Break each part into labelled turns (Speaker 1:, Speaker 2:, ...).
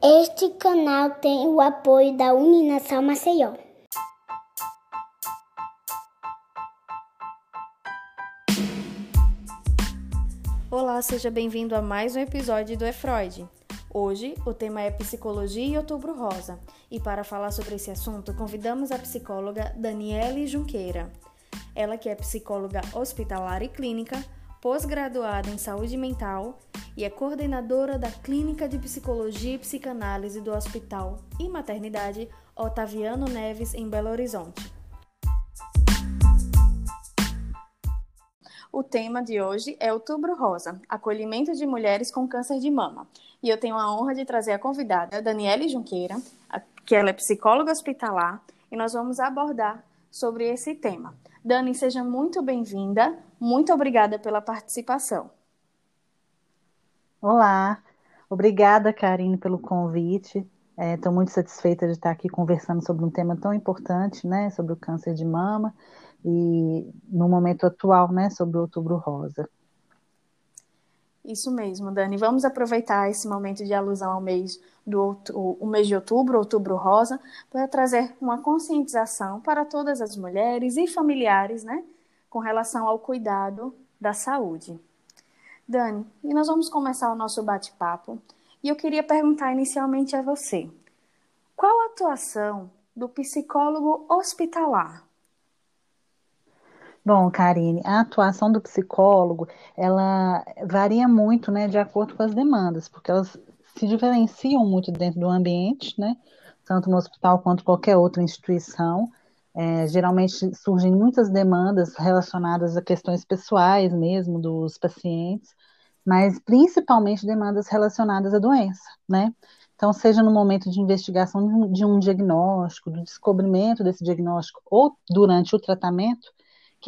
Speaker 1: Este canal tem o apoio da Uninação Maceió.
Speaker 2: Olá, seja bem-vindo a mais um episódio do É Freud. Hoje o tema é Psicologia e Outubro Rosa, e para falar sobre esse assunto convidamos a psicóloga Daniele Junqueira. Ela que é psicóloga hospitalar e clínica, pós-graduada em saúde mental e é coordenadora da Clínica de Psicologia e Psicanálise do Hospital e Maternidade Otaviano Neves, em Belo Horizonte. O tema de hoje é Outubro Rosa, acolhimento de mulheres com câncer de mama. E eu tenho a honra de trazer a convidada, Daniele Junqueira, que ela é psicóloga hospitalar, e nós vamos abordar sobre esse tema. Dani, seja muito bem-vinda. Muito obrigada pela participação.
Speaker 3: Olá, obrigada, Karine, pelo convite. Estou é, muito satisfeita de estar aqui conversando sobre um tema tão importante, né, sobre o câncer de mama e no momento atual, né, sobre o Outubro Rosa.
Speaker 2: Isso mesmo, Dani. Vamos aproveitar esse momento de alusão ao mês do o mês de outubro, outubro rosa, para trazer uma conscientização para todas as mulheres e familiares, né, com relação ao cuidado da saúde. Dani, e nós vamos começar o nosso bate-papo. E eu queria perguntar inicialmente a você: qual a atuação do psicólogo hospitalar?
Speaker 3: Bom, Karine, a atuação do psicólogo, ela varia muito, né, de acordo com as demandas, porque elas se diferenciam muito dentro do ambiente, né, tanto no hospital quanto qualquer outra instituição. É, geralmente surgem muitas demandas relacionadas a questões pessoais mesmo dos pacientes, mas principalmente demandas relacionadas à doença, né? Então, seja no momento de investigação de um diagnóstico, do descobrimento desse diagnóstico ou durante o tratamento,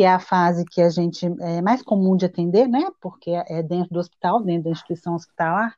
Speaker 3: que é a fase que a gente é mais comum de atender, né? Porque é dentro do hospital, dentro da instituição hospitalar.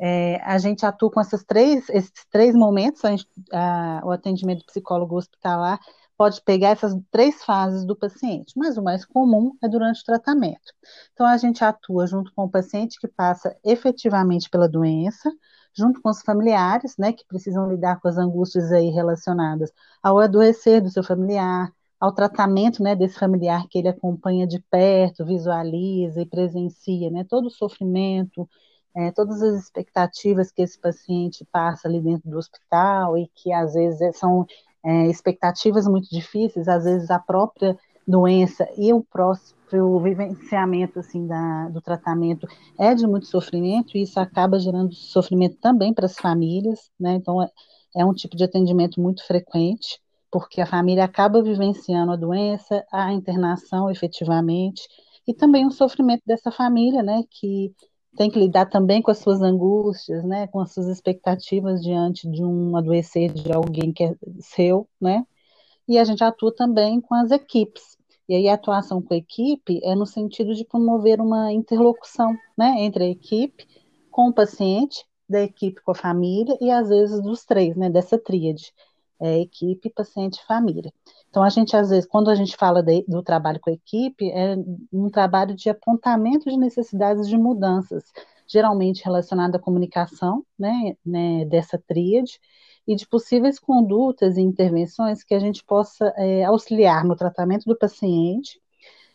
Speaker 3: É, a gente atua com esses três, esses três momentos, a, a, o atendimento psicólogo hospitalar pode pegar essas três fases do paciente, mas o mais comum é durante o tratamento. Então, a gente atua junto com o paciente que passa efetivamente pela doença, junto com os familiares, né, que precisam lidar com as angústias aí relacionadas ao adoecer do seu familiar, ao tratamento né, desse familiar que ele acompanha de perto, visualiza e presencia, né, todo o sofrimento, é, todas as expectativas que esse paciente passa ali dentro do hospital e que às vezes é, são é, expectativas muito difíceis, às vezes a própria doença e o próprio vivenciamento assim da, do tratamento é de muito sofrimento e isso acaba gerando sofrimento também para as famílias, né? Então é, é um tipo de atendimento muito frequente porque a família acaba vivenciando a doença, a internação efetivamente, e também o sofrimento dessa família, né, que tem que lidar também com as suas angústias, né, com as suas expectativas diante de um adoecer de alguém que é seu, né, e a gente atua também com as equipes. E aí a atuação com a equipe é no sentido de promover uma interlocução, né, entre a equipe com o paciente, da equipe com a família e às vezes dos três, né, dessa tríade é, equipe, paciente e família. Então, a gente, às vezes, quando a gente fala de, do trabalho com a equipe, é um trabalho de apontamento de necessidades de mudanças, geralmente relacionado à comunicação, né, né dessa tríade, e de possíveis condutas e intervenções que a gente possa é, auxiliar no tratamento do paciente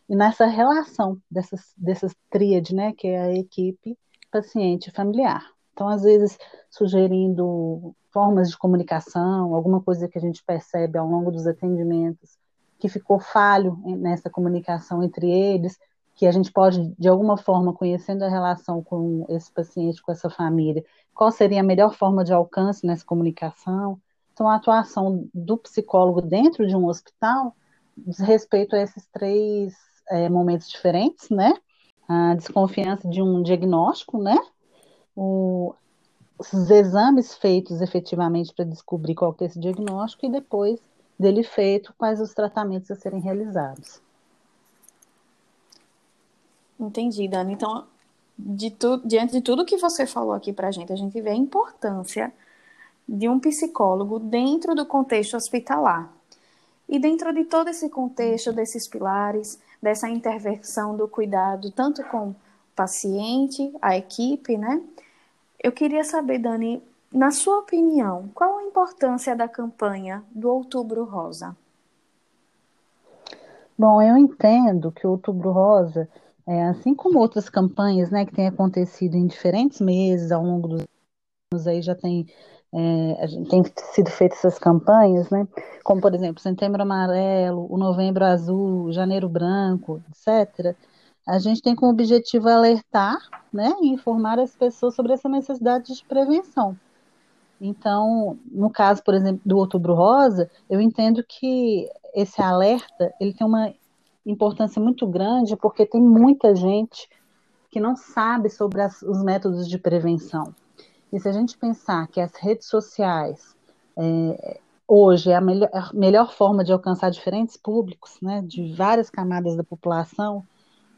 Speaker 3: e nessa relação dessas, dessas tríade, né, que é a equipe, paciente e familiar. Então, às vezes, sugerindo formas de comunicação, alguma coisa que a gente percebe ao longo dos atendimentos que ficou falho nessa comunicação entre eles, que a gente pode, de alguma forma, conhecendo a relação com esse paciente, com essa família, qual seria a melhor forma de alcance nessa comunicação. Então, a atuação do psicólogo dentro de um hospital diz respeito a esses três é, momentos diferentes, né? A desconfiança de um diagnóstico, né? O, os exames feitos efetivamente para descobrir qual é esse diagnóstico e depois dele feito, quais os tratamentos a serem realizados.
Speaker 2: Entendi, Dani. Então, de tu, diante de tudo que você falou aqui para a gente, a gente vê a importância de um psicólogo dentro do contexto hospitalar. E dentro de todo esse contexto, desses pilares, dessa intervenção do cuidado, tanto com o paciente, a equipe, né? Eu queria saber, Dani, na sua opinião, qual a importância da campanha do Outubro Rosa?
Speaker 3: Bom, eu entendo que o Outubro Rosa, é, assim como outras campanhas, né, que têm acontecido em diferentes meses ao longo dos anos, aí já tem, é, tem sido feitas essas campanhas, né, como por exemplo, Setembro Amarelo, o Novembro Azul, Janeiro Branco, etc. A gente tem como objetivo alertar, né, e informar as pessoas sobre essa necessidade de prevenção. Então, no caso, por exemplo, do Outubro Rosa, eu entendo que esse alerta ele tem uma importância muito grande porque tem muita gente que não sabe sobre as, os métodos de prevenção. E se a gente pensar que as redes sociais é, hoje é a melhor, a melhor, forma de alcançar diferentes públicos, né, de várias camadas da população,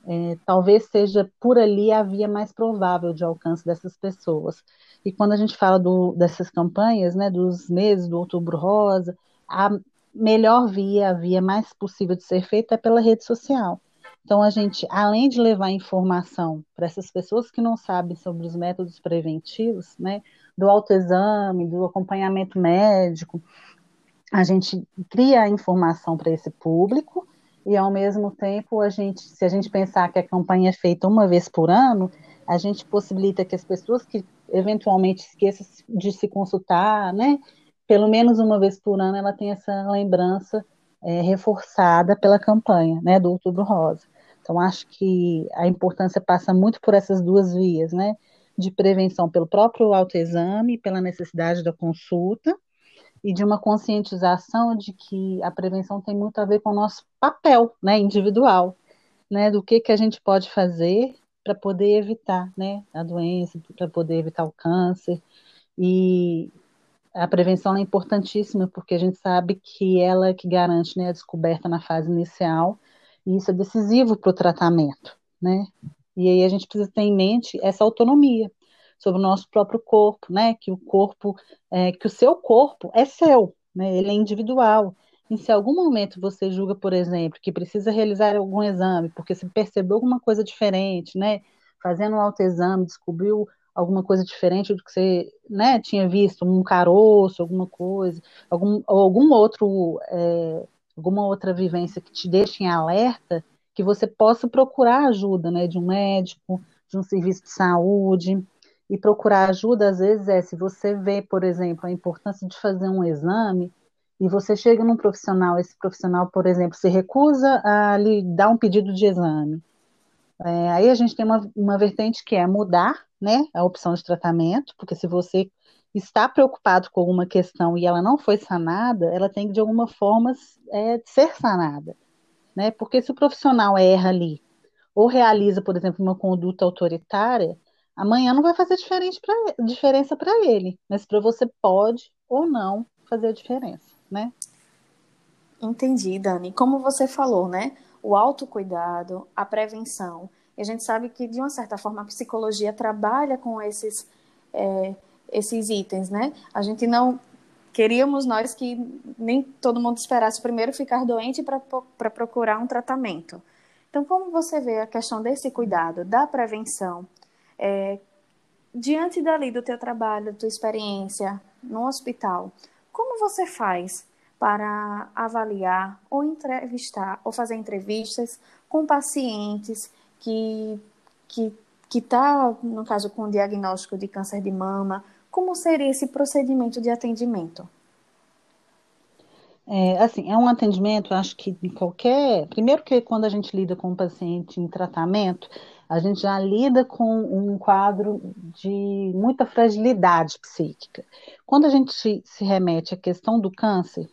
Speaker 3: é, talvez seja por ali a via mais provável de alcance dessas pessoas. E quando a gente fala do, dessas campanhas, né, dos meses do Outubro Rosa, a melhor via, a via mais possível de ser feita é pela rede social. Então, a gente, além de levar informação para essas pessoas que não sabem sobre os métodos preventivos, né, do autoexame, do acompanhamento médico, a gente cria a informação para esse público e, ao mesmo tempo, a gente, se a gente pensar que a campanha é feita uma vez por ano, a gente possibilita que as pessoas que eventualmente esqueçam de se consultar, né, pelo menos uma vez por ano ela tenha essa lembrança é, reforçada pela campanha, né, do Outubro Rosa. Então acho que a importância passa muito por essas duas vias, né, de prevenção pelo próprio autoexame, pela necessidade da consulta e de uma conscientização de que a prevenção tem muito a ver com o nosso papel, né, individual, né, do que que a gente pode fazer para poder evitar né, a doença, para poder evitar o câncer. E a prevenção é importantíssima, porque a gente sabe que ela é que garante né, a descoberta na fase inicial, e isso é decisivo para o tratamento. Né? E aí a gente precisa ter em mente essa autonomia sobre o nosso próprio corpo, né? Que o corpo, é, que o seu corpo é seu, né? Ele é individual. E se em algum momento você julga, por exemplo, que precisa realizar algum exame, porque se percebeu alguma coisa diferente, né? Fazendo um autoexame, descobriu alguma coisa diferente do que você né, tinha visto, um caroço, alguma coisa, algum, algum outro, é, alguma outra vivência que te deixe em alerta, que você possa procurar ajuda né, de um médico, de um serviço de saúde. E procurar ajuda, às vezes, é se você vê, por exemplo, a importância de fazer um exame, e você chega num profissional, esse profissional, por exemplo, se recusa a lhe dar um pedido de exame. É, aí a gente tem uma, uma vertente que é mudar né, a opção de tratamento, porque se você está preocupado com alguma questão e ela não foi sanada, ela tem que, de alguma forma, é, ser sanada. Né? Porque se o profissional erra ali, ou realiza, por exemplo, uma conduta autoritária, amanhã não vai fazer diferente pra, diferença para ele, mas para você pode ou não fazer a diferença né?
Speaker 2: Entendi, Dani. Como você falou, né? O autocuidado, a prevenção. E a gente sabe que, de uma certa forma, a psicologia trabalha com esses, é, esses itens, né? A gente não. Queríamos nós que nem todo mundo esperasse primeiro ficar doente para procurar um tratamento. Então, como você vê a questão desse cuidado, da prevenção, é, diante dali do teu trabalho, da tua experiência no hospital, como você faz para avaliar ou entrevistar ou fazer entrevistas com pacientes que que que está, no caso, com diagnóstico de câncer de mama, como seria esse procedimento de atendimento?
Speaker 3: É, assim, é um atendimento, acho que em qualquer. Primeiro que quando a gente lida com um paciente em tratamento, a gente já lida com um quadro de muita fragilidade psíquica. Quando a gente se remete à questão do câncer,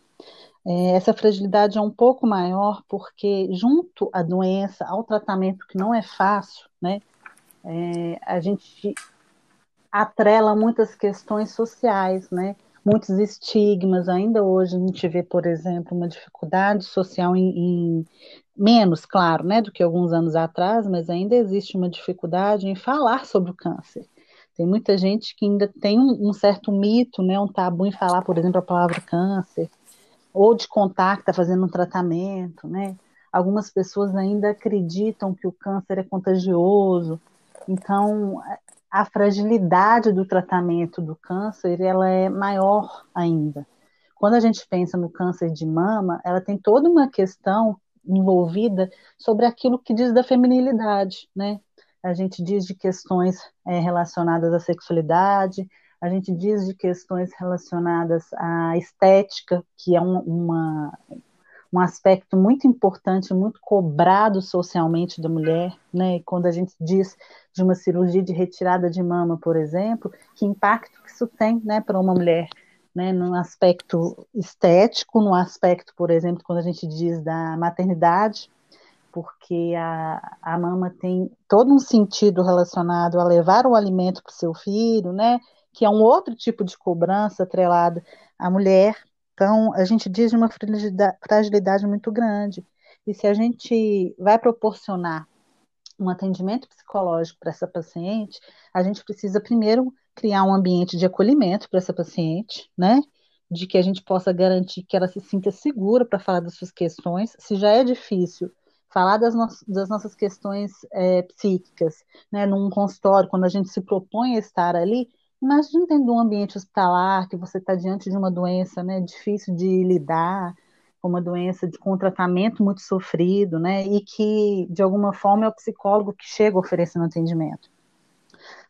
Speaker 3: é, essa fragilidade é um pouco maior, porque junto à doença, ao tratamento que não é fácil, né, é, a gente atrela muitas questões sociais, né, muitos estigmas. Ainda hoje a gente vê, por exemplo, uma dificuldade social em, em menos, claro, né, do que alguns anos atrás, mas ainda existe uma dificuldade em falar sobre o câncer. Tem muita gente que ainda tem um, um certo mito, né, um tabu em falar, por exemplo, a palavra câncer, ou de contar que está fazendo um tratamento, né? Algumas pessoas ainda acreditam que o câncer é contagioso. Então, a fragilidade do tratamento do câncer ela é maior ainda. Quando a gente pensa no câncer de mama, ela tem toda uma questão envolvida sobre aquilo que diz da feminilidade, né? A gente diz de questões é, relacionadas à sexualidade, a gente diz de questões relacionadas à estética, que é um, uma, um aspecto muito importante, muito cobrado socialmente da mulher, né? Quando a gente diz de uma cirurgia de retirada de mama, por exemplo, que impacto que isso tem, né, para uma mulher, né, no aspecto estético, no aspecto, por exemplo, quando a gente diz da maternidade, porque a, a mama tem todo um sentido relacionado a levar o alimento para o seu filho, né, que é um outro tipo de cobrança atrelada à mulher. Então, a gente diz de uma fragilidade, fragilidade muito grande. E se a gente vai proporcionar um atendimento psicológico para essa paciente, a gente precisa primeiro criar um ambiente de acolhimento para essa paciente, né? De que a gente possa garantir que ela se sinta segura para falar das suas questões. Se já é difícil falar das, no das nossas questões é, psíquicas, né? Num consultório, quando a gente se propõe a estar ali, Imagina de um ambiente hospitalar, que você está diante de uma doença né, difícil de lidar, com uma doença de, com um tratamento muito sofrido, né, e que, de alguma forma, é o psicólogo que chega oferecendo atendimento.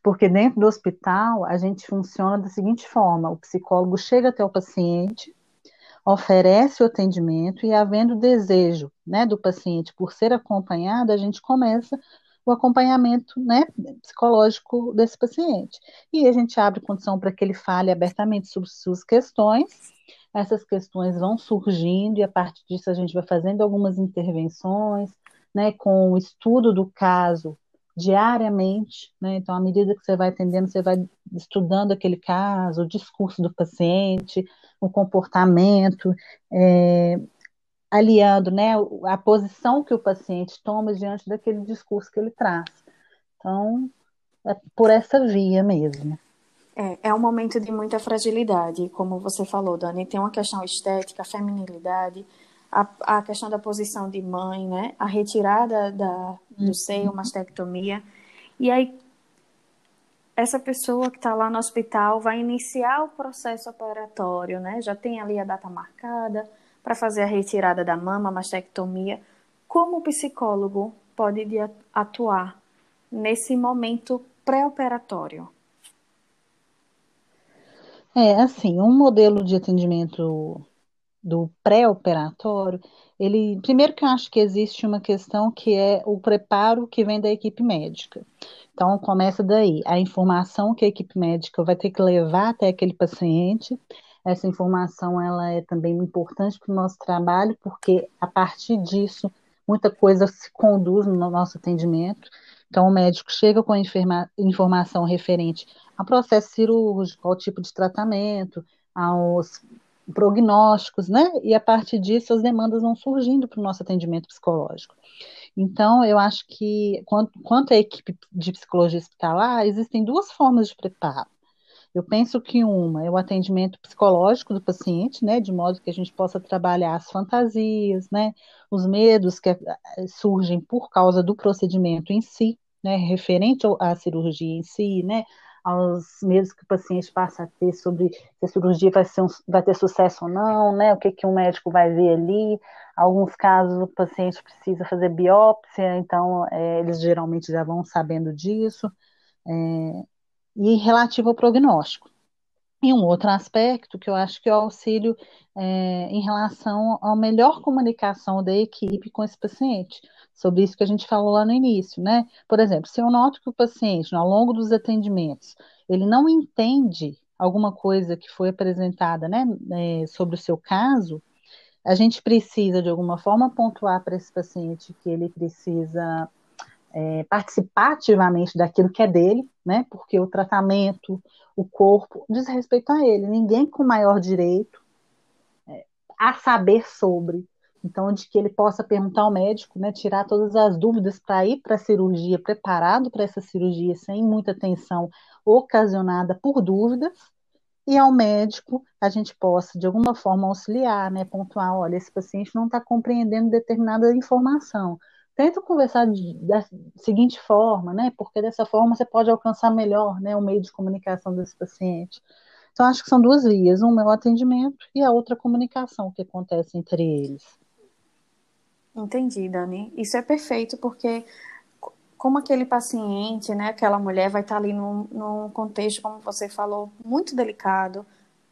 Speaker 3: Porque dentro do hospital, a gente funciona da seguinte forma: o psicólogo chega até o paciente, oferece o atendimento e, havendo desejo né, do paciente por ser acompanhado, a gente começa o acompanhamento né, psicológico desse paciente. E a gente abre condição para que ele fale abertamente sobre suas questões. Essas questões vão surgindo e a partir disso a gente vai fazendo algumas intervenções, né, com o estudo do caso diariamente, né? Então, à medida que você vai atendendo, você vai estudando aquele caso, o discurso do paciente, o comportamento, é, aliando né, a posição que o paciente toma diante daquele discurso que ele traz. Então, é por essa via mesmo.
Speaker 2: É, é um momento de muita fragilidade, como você falou, Dani. Tem uma questão estética, feminilidade, a, a questão da posição de mãe, né? A retirada da, do uhum. seio, mastectomia. E aí, essa pessoa que está lá no hospital vai iniciar o processo operatório, né? Já tem ali a data marcada, para fazer a retirada da mama, a mastectomia, como o psicólogo pode atuar nesse momento pré-operatório?
Speaker 3: É, assim, um modelo de atendimento do pré-operatório, ele, primeiro que eu acho que existe uma questão que é o preparo que vem da equipe médica. Então, começa daí, a informação que a equipe médica vai ter que levar até aquele paciente, essa informação ela é também importante para o nosso trabalho, porque a partir disso muita coisa se conduz no nosso atendimento. Então, o médico chega com a informação referente ao processo cirúrgico, ao tipo de tratamento, aos prognósticos, né? E a partir disso as demandas vão surgindo para o nosso atendimento psicológico. Então, eu acho que, quanto, quanto à equipe de psicologia hospitalar, existem duas formas de preparo. Eu penso que uma é o atendimento psicológico do paciente, né, de modo que a gente possa trabalhar as fantasias, né, os medos que eh, surgem por causa do procedimento em si, né, referente à cirurgia em si, né, aos medos que o paciente passa a ter sobre se a cirurgia vai, um, vai ter sucesso ou não, né, o que, que um médico vai ver ali. Alguns casos o paciente precisa fazer biópsia, então é, eles geralmente já vão sabendo disso. É, e relativo ao prognóstico. E um outro aspecto que eu acho que é o auxílio é, em relação à melhor comunicação da equipe com esse paciente, sobre isso que a gente falou lá no início, né? Por exemplo, se eu noto que o paciente, ao longo dos atendimentos, ele não entende alguma coisa que foi apresentada, né, é, sobre o seu caso, a gente precisa, de alguma forma, pontuar para esse paciente que ele precisa é, participar ativamente daquilo que é dele, né? Porque o tratamento, o corpo, diz respeito a ele. Ninguém com maior direito é, a saber sobre. Então, de que ele possa perguntar ao médico, né, tirar todas as dúvidas para ir para a cirurgia, preparado para essa cirurgia, sem muita tensão ocasionada por dúvidas, e ao médico a gente possa, de alguma forma, auxiliar, né, pontuar, olha, esse paciente não está compreendendo determinada informação, tenta conversar da seguinte forma, né? Porque dessa forma você pode alcançar melhor, né, o meio de comunicação desse paciente. Então, acho que são duas vias. Uma é o atendimento e a outra a comunicação que acontece entre eles.
Speaker 2: Entendi, Dani. Isso é perfeito, porque como aquele paciente, né, aquela mulher vai estar ali num, num contexto, como você falou, muito delicado,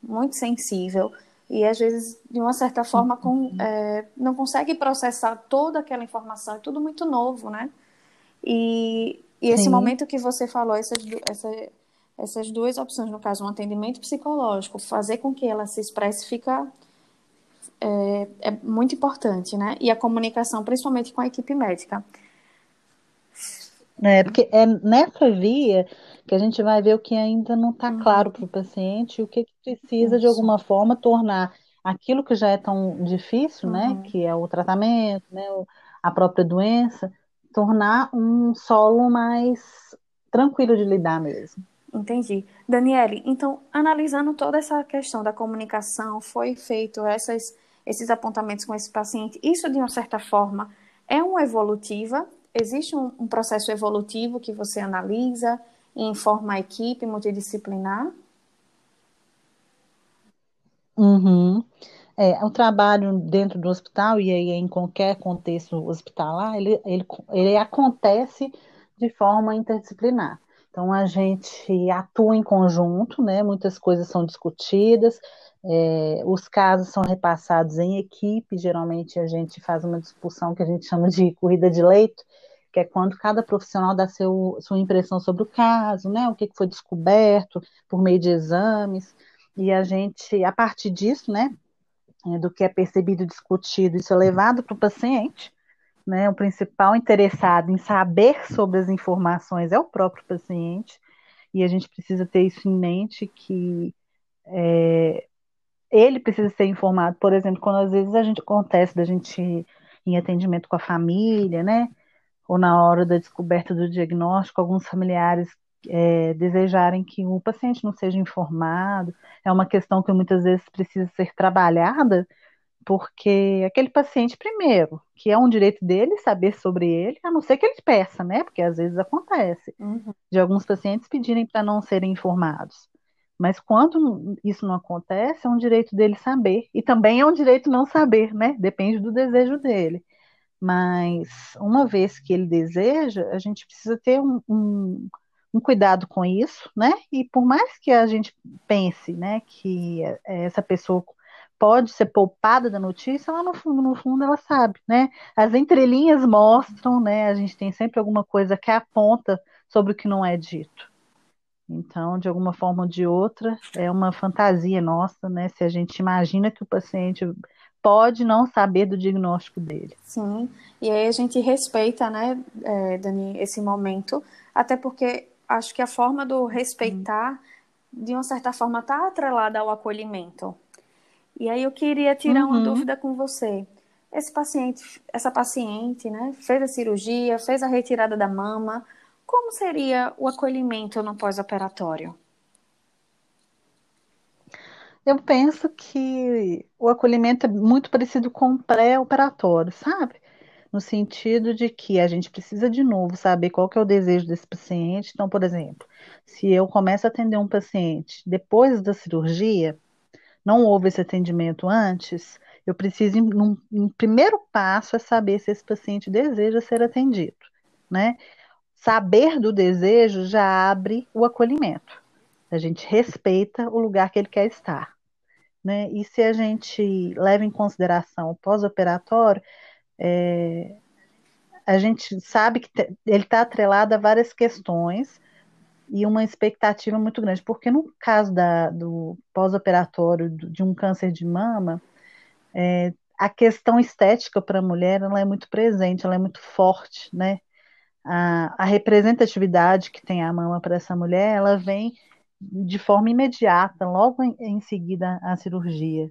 Speaker 2: muito sensível, e às vezes, de uma certa forma, com, uhum. é, não consegue processar toda aquela informação, é tudo muito novo, né? E, e esse momento que você falou, essas, essa, essas duas opções, no caso, um atendimento psicológico, fazer com que ela se expresse fica é, é muito importante, né? E a comunicação, principalmente com a equipe médica.
Speaker 3: É, porque é nessa via que a gente vai ver o que ainda não está uhum. claro para o paciente e o que, que precisa, de alguma forma, tornar aquilo que já é tão difícil, né, uhum. que é o tratamento, né, a própria doença, tornar um solo mais tranquilo de lidar mesmo.
Speaker 2: Entendi. Daniele, então, analisando toda essa questão da comunicação, foi feito essas, esses apontamentos com esse paciente, isso de uma certa forma é uma evolutiva existe um, um processo evolutivo que você analisa e informa a equipe multidisciplinar?
Speaker 3: Uhum. É, o trabalho dentro do hospital e aí em qualquer contexto hospitalar, ele, ele, ele acontece de forma interdisciplinar. Então a gente atua em conjunto, né? Muitas coisas são discutidas, é, os casos são repassados em equipe. Geralmente a gente faz uma discussão que a gente chama de corrida de leito, que é quando cada profissional dá seu, sua impressão sobre o caso, né, o que foi descoberto por meio de exames, e a gente, a partir disso, né, é, do que é percebido discutido, isso é levado para o paciente, né, o principal interessado em saber sobre as informações é o próprio paciente, e a gente precisa ter isso em mente, que é, ele precisa ser informado, por exemplo, quando às vezes a gente acontece da gente em atendimento com a família, né, ou na hora da descoberta do diagnóstico, alguns familiares é, desejarem que o paciente não seja informado. É uma questão que muitas vezes precisa ser trabalhada, porque aquele paciente, primeiro, que é um direito dele saber sobre ele, a não ser que ele peça, né? Porque às vezes acontece uhum. de alguns pacientes pedirem para não serem informados. Mas quando isso não acontece, é um direito dele saber. E também é um direito não saber, né? Depende do desejo dele. Mas uma vez que ele deseja, a gente precisa ter um, um, um cuidado com isso, né? E por mais que a gente pense, né, que essa pessoa pode ser poupada da notícia, ela no fundo, no fundo, ela sabe, né? As entrelinhas mostram, né? A gente tem sempre alguma coisa que aponta sobre o que não é dito. Então, de alguma forma ou de outra, é uma fantasia nossa, né? Se a gente imagina que o paciente pode não saber do diagnóstico dele.
Speaker 2: Sim, e aí a gente respeita, né, é, Dani, esse momento, até porque acho que a forma do respeitar, de uma certa forma, está atrelada ao acolhimento. E aí eu queria tirar uhum. uma dúvida com você. Esse paciente, essa paciente, né, fez a cirurgia, fez a retirada da mama, como seria o acolhimento no pós-operatório?
Speaker 3: Eu penso que o acolhimento é muito parecido com pré-operatório, sabe? No sentido de que a gente precisa de novo saber qual que é o desejo desse paciente. Então, por exemplo, se eu começo a atender um paciente depois da cirurgia, não houve esse atendimento antes, eu preciso, num, um primeiro passo, é saber se esse paciente deseja ser atendido, né? Saber do desejo já abre o acolhimento. A gente respeita o lugar que ele quer estar. Né? E se a gente leva em consideração o pós-operatório, é, a gente sabe que ele está atrelado a várias questões e uma expectativa muito grande, porque no caso da, do pós-operatório de um câncer de mama, é, a questão estética para a mulher ela é muito presente, ela é muito forte, né? A, a representatividade que tem a mama para essa mulher, ela vem de forma imediata, logo em, em seguida à cirurgia.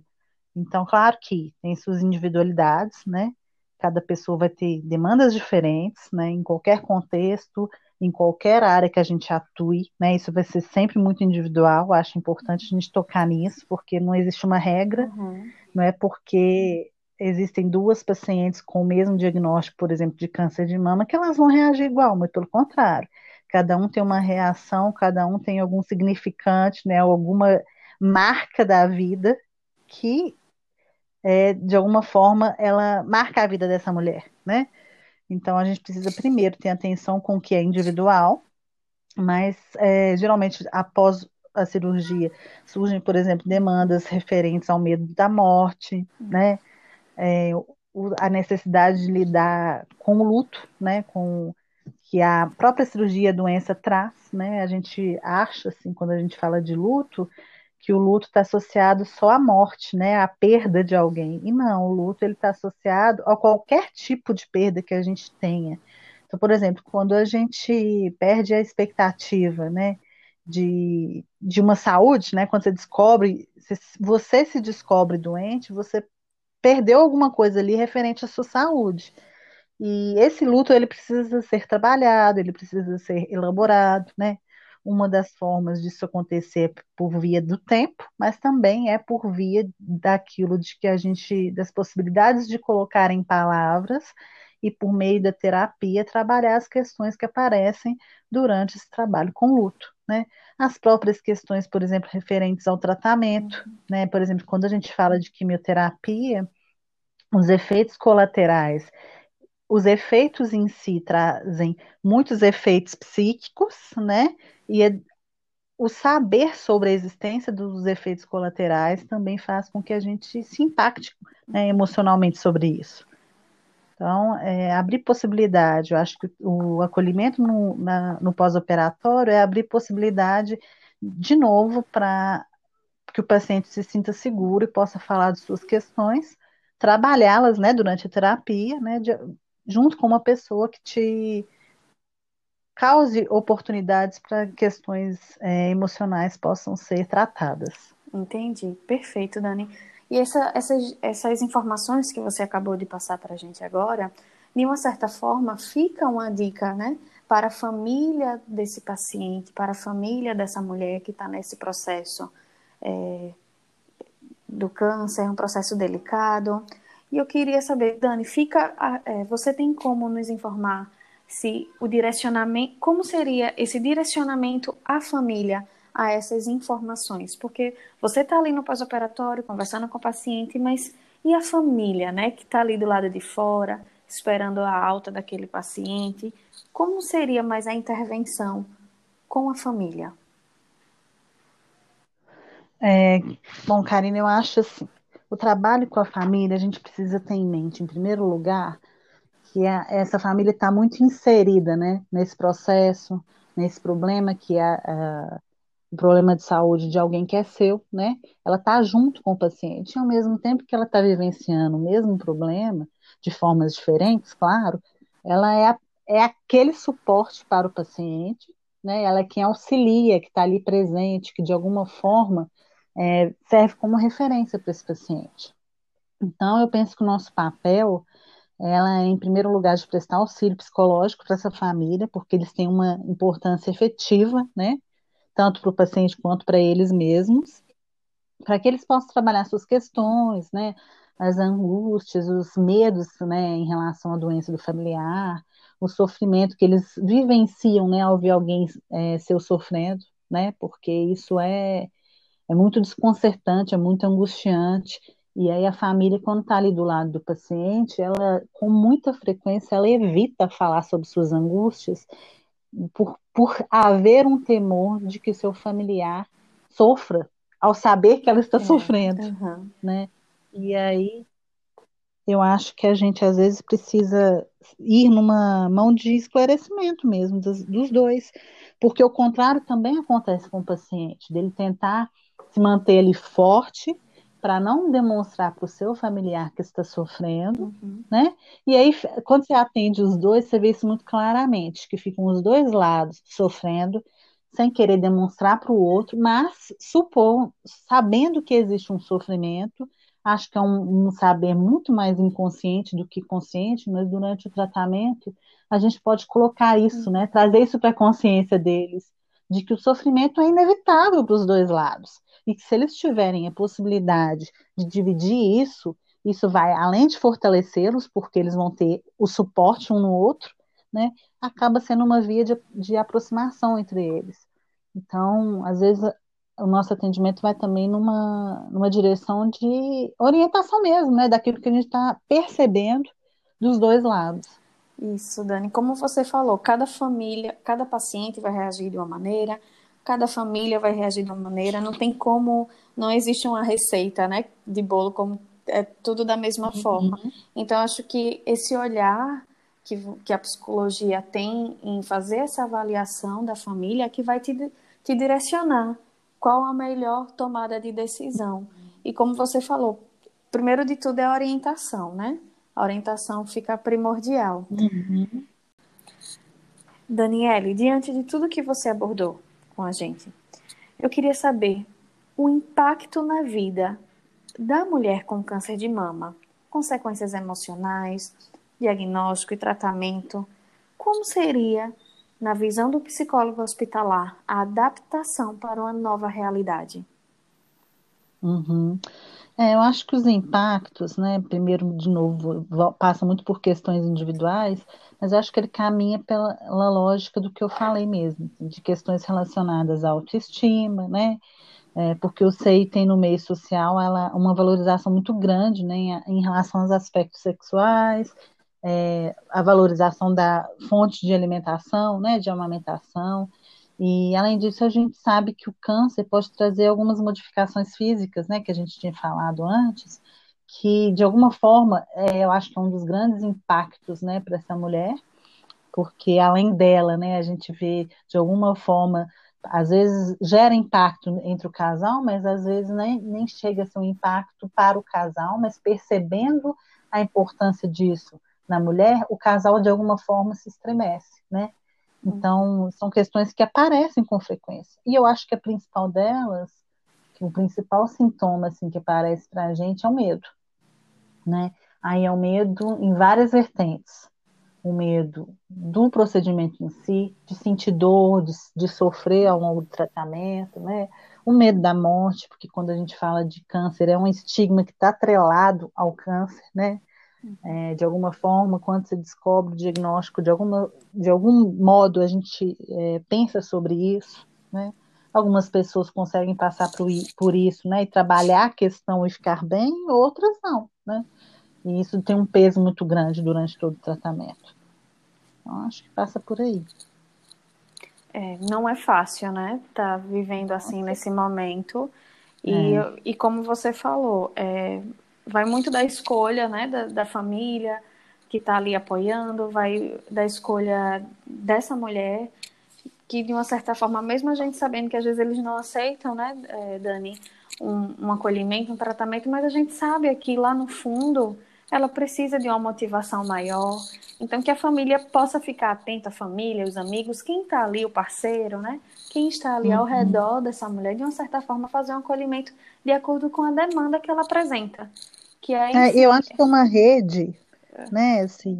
Speaker 3: Então, claro que tem suas individualidades, né? Cada pessoa vai ter demandas diferentes, né? Em qualquer contexto, em qualquer área que a gente atue, né? Isso vai ser sempre muito individual. Acho importante a gente tocar nisso, porque não existe uma regra, uhum. não é porque existem duas pacientes com o mesmo diagnóstico, por exemplo, de câncer de mama, que elas vão reagir igual, mas pelo contrário. Cada um tem uma reação, cada um tem algum significante, né, alguma marca da vida que, é, de alguma forma, ela marca a vida dessa mulher, né? Então, a gente precisa primeiro ter atenção com o que é individual, mas é, geralmente após a cirurgia surgem, por exemplo, demandas referentes ao medo da morte, né? É, a necessidade de lidar com o luto, né? Com que a própria cirurgia a doença traz, né? A gente acha assim quando a gente fala de luto que o luto está associado só à morte, né? À perda de alguém. E não, o luto ele está associado a qualquer tipo de perda que a gente tenha. Então, por exemplo, quando a gente perde a expectativa, né? de, de uma saúde, né? Quando você descobre, você se descobre doente, você perdeu alguma coisa ali referente à sua saúde. E esse luto ele precisa ser trabalhado, ele precisa ser elaborado, né? Uma das formas disso acontecer é por via do tempo, mas também é por via daquilo de que a gente, das possibilidades de colocar em palavras e por meio da terapia trabalhar as questões que aparecem durante esse trabalho com luto né? As próprias questões, por exemplo, referentes ao tratamento, né? Por exemplo, quando a gente fala de quimioterapia, os efeitos colaterais, os efeitos em si trazem muitos efeitos psíquicos, né? E é, o saber sobre a existência dos efeitos colaterais também faz com que a gente se impacte né, emocionalmente sobre isso. Então, é, abrir possibilidade, eu acho que o acolhimento no, no pós-operatório é abrir possibilidade, de novo, para que o paciente se sinta seguro e possa falar de suas questões, trabalhá-las né, durante a terapia, né, de, junto com uma pessoa que te cause oportunidades para questões é, emocionais possam ser tratadas.
Speaker 2: Entendi, perfeito, Dani. E essa, essas, essas informações que você acabou de passar para a gente agora, de uma certa forma, fica uma dica, né? Para a família desse paciente, para a família dessa mulher que está nesse processo é, do câncer, um processo delicado. E eu queria saber, Dani, fica, é, você tem como nos informar se o direcionamento, como seria esse direcionamento à família a essas informações, porque você está ali no pós-operatório conversando com o paciente, mas e a família, né, que está ali do lado de fora, esperando a alta daquele paciente? Como seria mais a intervenção com a família?
Speaker 3: É, bom, Karina, eu acho assim, o trabalho com a família a gente precisa ter em mente, em primeiro lugar, que a, essa família está muito inserida, né, nesse processo, nesse problema que a, a um problema de saúde de alguém que é seu, né? Ela está junto com o paciente, e ao mesmo tempo que ela está vivenciando o mesmo problema, de formas diferentes, claro, ela é, a, é aquele suporte para o paciente, né? Ela é quem auxilia, que está ali presente, que de alguma forma é, serve como referência para esse paciente. Então, eu penso que o nosso papel ela é, em primeiro lugar, de prestar auxílio psicológico para essa família, porque eles têm uma importância efetiva, né, tanto para o paciente quanto para eles mesmos, para que eles possam trabalhar suas questões, né, as angústias, os medos, né, em relação à doença do familiar, o sofrimento que eles vivenciam, né, ao ver alguém é, ser sofrendo, né, porque isso é, é muito desconcertante, é muito angustiante, e aí a família, quando está ali do lado do paciente, ela, com muita frequência, ela evita falar sobre suas angústias por, por haver um temor de que seu familiar sofra ao saber que ela está é, sofrendo, uhum. né? E aí eu acho que a gente às vezes precisa ir numa mão de esclarecimento mesmo dos, dos dois, porque o contrário também acontece com o paciente, dele tentar se manter ali forte para não demonstrar para o seu familiar que está sofrendo, uhum. né? E aí, quando você atende os dois, você vê isso muito claramente, que ficam os dois lados sofrendo, sem querer demonstrar para o outro, mas supor, sabendo que existe um sofrimento, acho que é um, um, saber muito mais inconsciente do que consciente, mas durante o tratamento a gente pode colocar isso, né? Trazer isso para a consciência deles, de que o sofrimento é inevitável para os dois lados e que se eles tiverem a possibilidade de dividir isso, isso vai, além de fortalecê-los, porque eles vão ter o suporte um no outro, né, acaba sendo uma via de, de aproximação entre eles. Então, às vezes, o nosso atendimento vai também numa, numa direção de orientação mesmo, né, daquilo que a gente está percebendo dos dois lados.
Speaker 2: Isso, Dani. Como você falou, cada família, cada paciente vai reagir de uma maneira, cada família vai reagir de uma maneira, não tem como, não existe uma receita, né, de bolo como é tudo da mesma uhum. forma. Então, acho que esse olhar que, que a psicologia tem em fazer essa avaliação da família é que vai te, te direcionar qual a melhor tomada de decisão. E como você falou, primeiro de tudo é a orientação, né? A orientação fica primordial.
Speaker 3: Uhum.
Speaker 2: Daniele, diante de tudo que você abordou com a gente, eu queria saber o impacto na vida da mulher com câncer de mama, consequências emocionais, diagnóstico e tratamento, como seria, na visão do psicólogo hospitalar, a adaptação para uma nova realidade?
Speaker 3: Uhum. É, eu acho que os impactos, né, primeiro, de novo, passa muito por questões individuais, mas acho que ele caminha pela, pela lógica do que eu falei mesmo, de questões relacionadas à autoestima, né, é, porque o SEI tem no meio social ela, uma valorização muito grande né, em, em relação aos aspectos sexuais, é, a valorização da fonte de alimentação, né, de amamentação, e além disso a gente sabe que o câncer pode trazer algumas modificações físicas, né, que a gente tinha falado antes, que de alguma forma é, eu acho que é um dos grandes impactos, né, para essa mulher, porque além dela, né, a gente vê de alguma forma às vezes gera impacto entre o casal, mas às vezes nem, nem chega a ser um impacto para o casal, mas percebendo a importância disso na mulher, o casal de alguma forma se estremece, né? Então, são questões que aparecem com frequência. E eu acho que a principal delas, que o principal sintoma assim que aparece para a gente é o medo, né? Aí é o medo em várias vertentes o medo do procedimento em si, de sentir dor, de, de sofrer ao longo do tratamento, né? O medo da morte, porque quando a gente fala de câncer, é um estigma que está atrelado ao câncer, né? É, de alguma forma, quando você descobre o diagnóstico, de, alguma, de algum modo a gente é, pensa sobre isso, né? Algumas pessoas conseguem passar por, por isso, né? E trabalhar a questão e ficar bem, outras não, né? E isso tem um peso muito grande durante todo o tratamento. Então, acho que passa por aí.
Speaker 2: É, não é fácil, né? Tá vivendo assim Nossa. nesse momento. E, é. e como você falou, é, vai muito da escolha, né? Da, da família que está ali apoiando, vai da escolha dessa mulher que de uma certa forma, mesmo a gente sabendo que às vezes eles não aceitam, né, é, Dani, um, um acolhimento, um tratamento, mas a gente sabe que lá no fundo ela precisa de uma motivação maior. Então, que a família possa ficar atenta, a família, os amigos, quem está ali, o parceiro, né? Quem está ali uhum. ao redor dessa mulher, de uma certa forma, fazer um acolhimento de acordo com a demanda que ela apresenta. Que é,
Speaker 3: é eu acho que é uma rede, é. né, assim,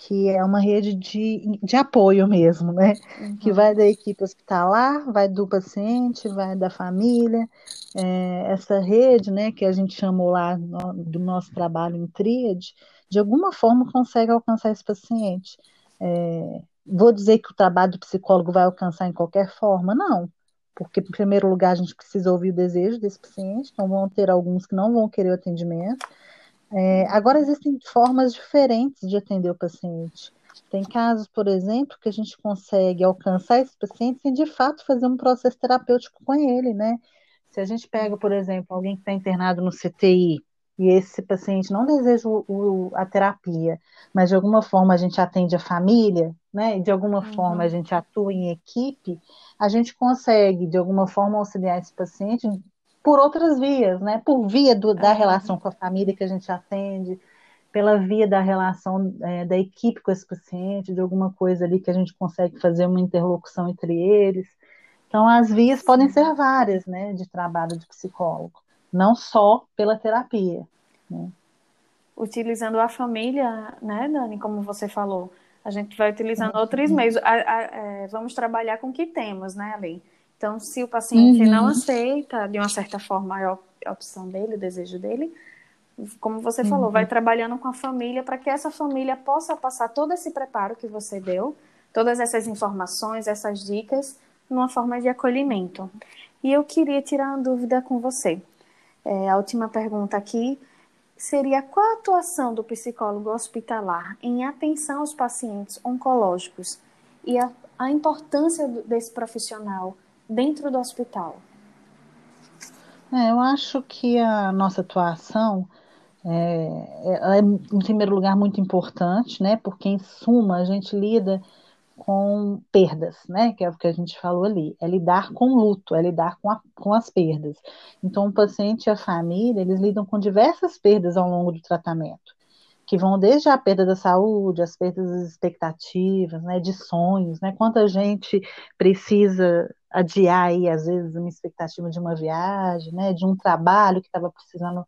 Speaker 3: que é uma rede de, de apoio mesmo, né? Uhum. Que vai da equipe hospitalar, vai do paciente, vai da família. É, essa rede, né, que a gente chamou lá no, do nosso trabalho em tríade, de alguma forma consegue alcançar esse paciente. É, vou dizer que o trabalho do psicólogo vai alcançar em qualquer forma? Não. Porque, em primeiro lugar, a gente precisa ouvir o desejo desse paciente, então vão ter alguns que não vão querer o atendimento, é, agora existem formas diferentes de atender o paciente. Tem casos, por exemplo, que a gente consegue alcançar esse paciente sem de fato fazer um processo terapêutico com ele, né? Se a gente pega, por exemplo, alguém que está internado no CTI e esse paciente não deseja o, o, a terapia, mas de alguma forma a gente atende a família, né? E de alguma uhum. forma a gente atua em equipe, a gente consegue, de alguma forma, auxiliar esse paciente por outras vias, né? Por via do, da relação com a família que a gente atende, pela via da relação é, da equipe com esse paciente, de alguma coisa ali que a gente consegue fazer uma interlocução entre eles. Então, as vias podem ser várias, né, de trabalho de psicólogo, não só pela terapia. Né?
Speaker 2: Utilizando a família, né, Dani, como você falou, a gente vai utilizando uhum. outros meios. A, a, é, vamos trabalhar com o que temos, né, Ali? Então, se o paciente uhum. não aceita, de uma certa forma, a opção dele, o desejo dele, como você falou, uhum. vai trabalhando com a família para que essa família possa passar todo esse preparo que você deu, todas essas informações, essas dicas, numa forma de acolhimento. E eu queria tirar uma dúvida com você. É, a última pergunta aqui seria qual a atuação do psicólogo hospitalar em atenção aos pacientes oncológicos e a, a importância desse profissional dentro do hospital?
Speaker 3: É, eu acho que a nossa atuação é, é, em primeiro lugar, muito importante, né? Porque, em suma, a gente lida com perdas, né? Que é o que a gente falou ali. É lidar com luto, é lidar com, a, com as perdas. Então, o paciente e a família, eles lidam com diversas perdas ao longo do tratamento, que vão desde a perda da saúde, as perdas das expectativas, né? De sonhos, né? Quanta gente precisa adiar aí, às vezes, uma expectativa de uma viagem, né? De um trabalho que estava precisando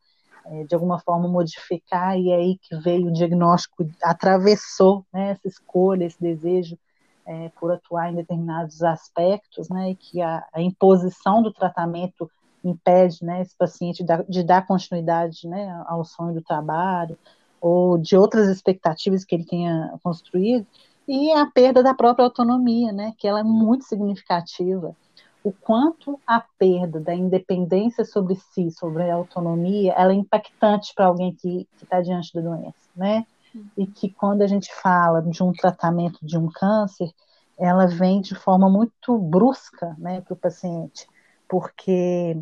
Speaker 3: é, de alguma forma modificar, e é aí que veio o diagnóstico, atravessou né, essa escolha, esse desejo é, por atuar em determinados aspectos, né, e que a, a imposição do tratamento impede né, esse paciente de, dar continuidade né, ao sonho do trabalho, ou de outras expectativas que ele tenha construído, e a perda da própria autonomia, né, que ela é muito significativa o quanto a perda da independência sobre si, sobre a autonomia, ela é impactante para alguém que está diante da doença, né? E que quando a gente fala de um tratamento de um câncer, ela vem de forma muito brusca, né, para o paciente, porque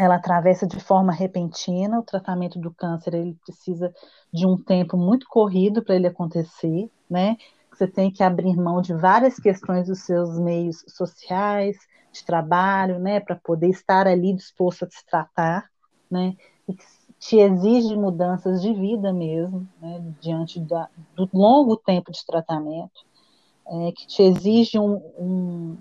Speaker 3: ela atravessa de forma repentina. O tratamento do câncer ele precisa de um tempo muito corrido para ele acontecer, né? Você tem que abrir mão de várias questões dos seus meios sociais, de trabalho, né, para poder estar ali disposto a se tratar, né, e que te exige mudanças de vida mesmo, né, diante da, do longo tempo de tratamento, é, que te exige um, um,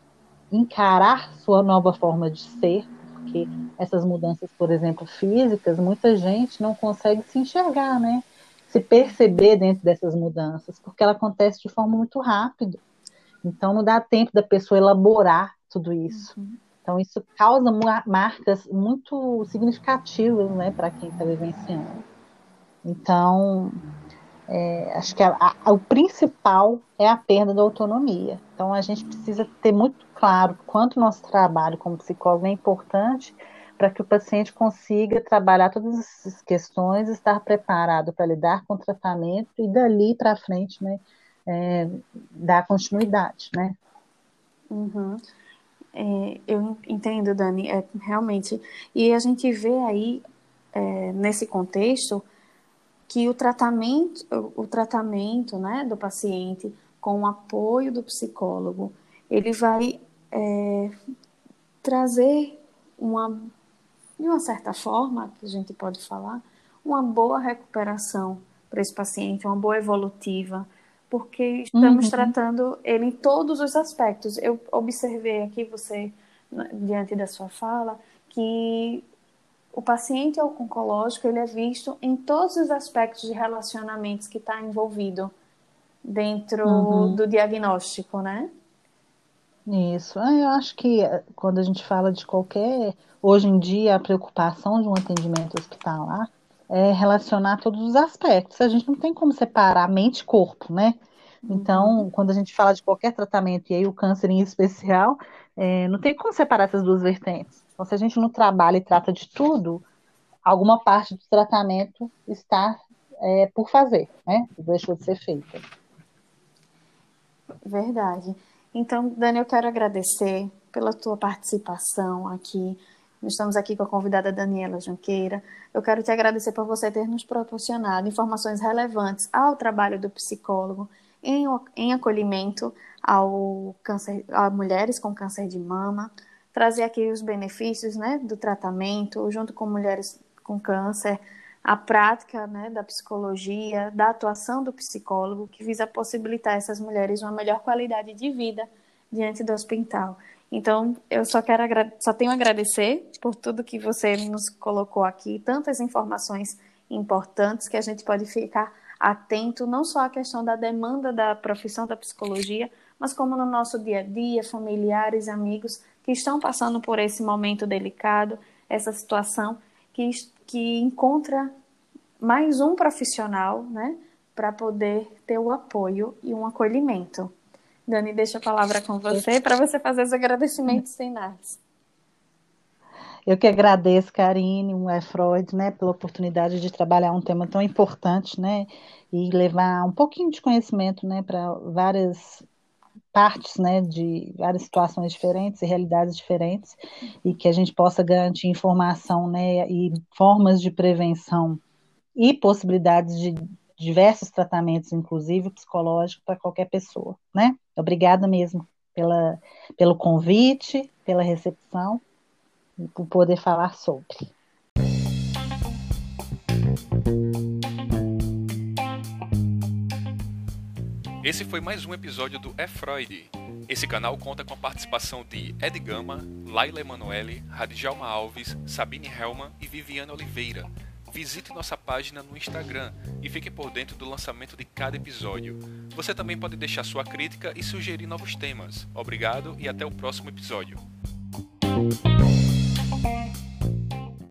Speaker 3: encarar sua nova forma de ser, porque essas mudanças, por exemplo, físicas, muita gente não consegue se enxergar, né, se perceber dentro dessas mudanças, porque ela acontece de forma muito rápida. Então não dá tempo da pessoa elaborar tudo isso. Uhum. Então, isso causa marcas muito significativas né, para quem está vivenciando. Então, é, acho que a, a, o principal é a perda da autonomia. Então, a gente precisa ter muito claro quanto nosso trabalho como psicólogo é importante para que o paciente consiga trabalhar todas essas questões, estar preparado para lidar com o tratamento e dali para frente, né, é, dar continuidade, né?
Speaker 2: Uhum. É, eu entendo, Dani, é, realmente. E a gente vê aí, é, nesse contexto, que o tratamento, o tratamento né, do paciente com o apoio do psicólogo, ele vai é, trazer uma, de uma certa forma, que a gente pode falar, uma boa recuperação para esse paciente, uma boa evolutiva, porque estamos uhum. tratando ele em todos os aspectos. Eu observei aqui você diante da sua fala que o paciente oncológico ele é visto em todos os aspectos de relacionamentos que está envolvido dentro uhum. do diagnóstico, né?
Speaker 3: Isso. Ah, eu acho que eh, quando a gente fala de qualquer, hoje em dia, a preocupação de um atendimento hospitalar é, relacionar todos os aspectos. A gente não tem como separar mente e corpo, né? Então, uhum. quando a gente fala de qualquer tratamento, e aí o câncer em especial, é, não tem como separar essas duas vertentes. Então, se a gente não trabalha e trata de tudo, alguma parte do tratamento está é, por fazer, né? Deixou de ser feita.
Speaker 2: Verdade. Então, Dani, eu quero agradecer pela tua participação aqui nós estamos aqui com a convidada Daniela Junqueira. Eu quero te agradecer por você ter nos proporcionado informações relevantes ao trabalho do psicólogo em, em acolhimento ao câncer, a mulheres com câncer de mama, trazer aqui os benefícios né, do tratamento, junto com mulheres com câncer, a prática né, da psicologia, da atuação do psicólogo, que visa possibilitar essas mulheres uma melhor qualidade de vida diante do hospital. Então, eu só quero só tenho a agradecer por tudo que você nos colocou aqui, tantas informações importantes que a gente pode ficar atento não só à questão da demanda da profissão da psicologia, mas como no nosso dia a dia, familiares, amigos que estão passando por esse momento delicado, essa situação que, que encontra mais um profissional, né, para poder ter o apoio e um acolhimento. Dani, deixa a palavra com você para você fazer os agradecimentos finais.
Speaker 3: Eu que agradeço, Karine, o é Freud, né, pela oportunidade de trabalhar um tema tão importante, né, e levar um pouquinho de conhecimento, né, para várias partes, né, de várias situações diferentes e realidades diferentes, e que a gente possa garantir informação, né, e formas de prevenção e possibilidades de diversos tratamentos, inclusive psicológico, para qualquer pessoa, né? Obrigada mesmo pela, pelo convite, pela recepção e por poder falar sobre.
Speaker 4: Esse foi mais um episódio do É Freud. Esse canal conta com a participação de Ed Gama, Laila Emanuele, Radjalma Alves, Sabine Helman e Viviane Oliveira. Visite nossa página no Instagram e fique por dentro do lançamento de cada episódio. Você também pode deixar sua crítica e sugerir novos temas. Obrigado e até o próximo episódio.